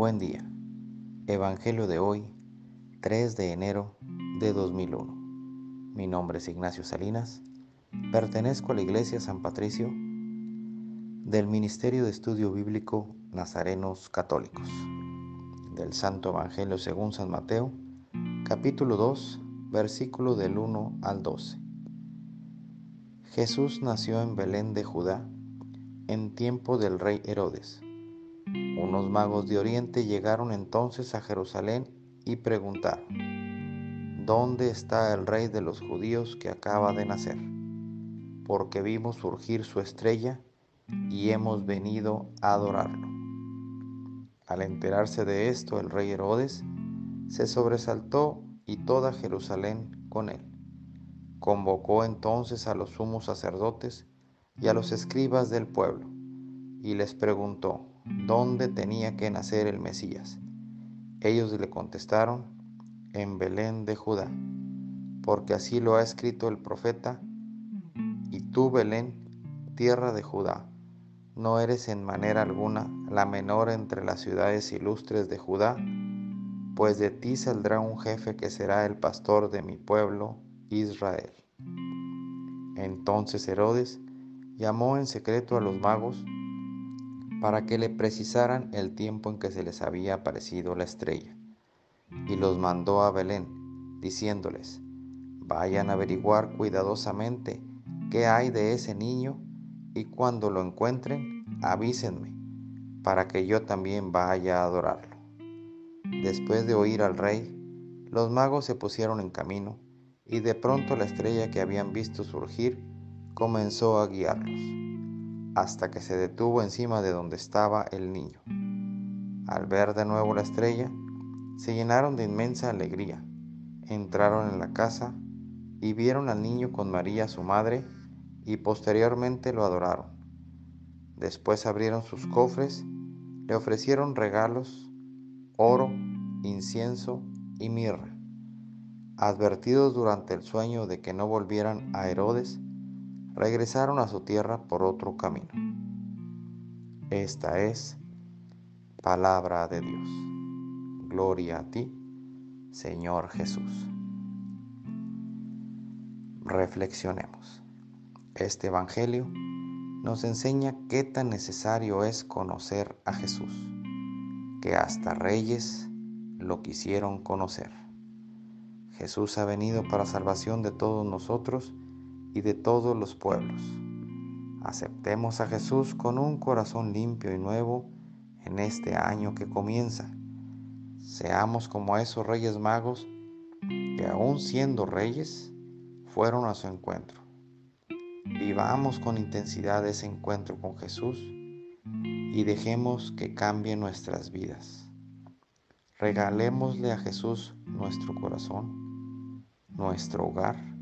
Buen día. Evangelio de hoy, 3 de enero de 2001. Mi nombre es Ignacio Salinas. Pertenezco a la Iglesia San Patricio del Ministerio de Estudio Bíblico Nazarenos Católicos. Del Santo Evangelio según San Mateo, capítulo 2, versículo del 1 al 12. Jesús nació en Belén de Judá en tiempo del rey Herodes. Unos magos de Oriente llegaron entonces a Jerusalén y preguntaron, ¿dónde está el rey de los judíos que acaba de nacer? Porque vimos surgir su estrella y hemos venido a adorarlo. Al enterarse de esto, el rey Herodes se sobresaltó y toda Jerusalén con él. Convocó entonces a los sumos sacerdotes y a los escribas del pueblo, y les preguntó dónde tenía que nacer el Mesías. Ellos le contestaron, en Belén de Judá, porque así lo ha escrito el profeta, y tú, Belén, tierra de Judá, no eres en manera alguna la menor entre las ciudades ilustres de Judá, pues de ti saldrá un jefe que será el pastor de mi pueblo, Israel. Entonces Herodes llamó en secreto a los magos para que le precisaran el tiempo en que se les había aparecido la estrella, y los mandó a Belén, diciéndoles, vayan a averiguar cuidadosamente qué hay de ese niño, y cuando lo encuentren, avísenme, para que yo también vaya a adorarlo. Después de oír al rey, los magos se pusieron en camino, y de pronto la estrella que habían visto surgir comenzó a guiarlos, hasta que se detuvo encima de donde estaba el niño. Al ver de nuevo la estrella, se llenaron de inmensa alegría, entraron en la casa y vieron al niño con María su madre y posteriormente lo adoraron. Después abrieron sus cofres, le ofrecieron regalos, oro, incienso y mirra. Advertidos durante el sueño de que no volvieran a Herodes, regresaron a su tierra por otro camino. Esta es palabra de Dios. Gloria a ti, Señor Jesús. Reflexionemos. Este Evangelio nos enseña qué tan necesario es conocer a Jesús, que hasta reyes lo quisieron conocer. Jesús ha venido para salvación de todos nosotros y de todos los pueblos. Aceptemos a Jesús con un corazón limpio y nuevo en este año que comienza. Seamos como esos reyes magos que aún siendo reyes fueron a su encuentro. Vivamos con intensidad ese encuentro con Jesús y dejemos que cambie nuestras vidas. Regalémosle a Jesús nuestro corazón, nuestro hogar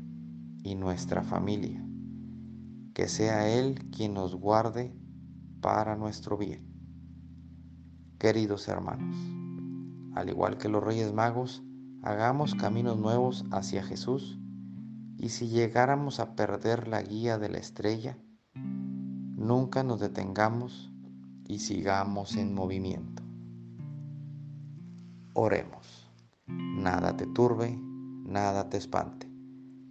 y nuestra familia. Que sea Él quien nos guarde para nuestro bien. Queridos hermanos, al igual que los Reyes Magos, hagamos caminos nuevos hacia Jesús y si llegáramos a perder la guía de la estrella, nunca nos detengamos y sigamos en movimiento. Oremos. Nada te turbe, nada te espante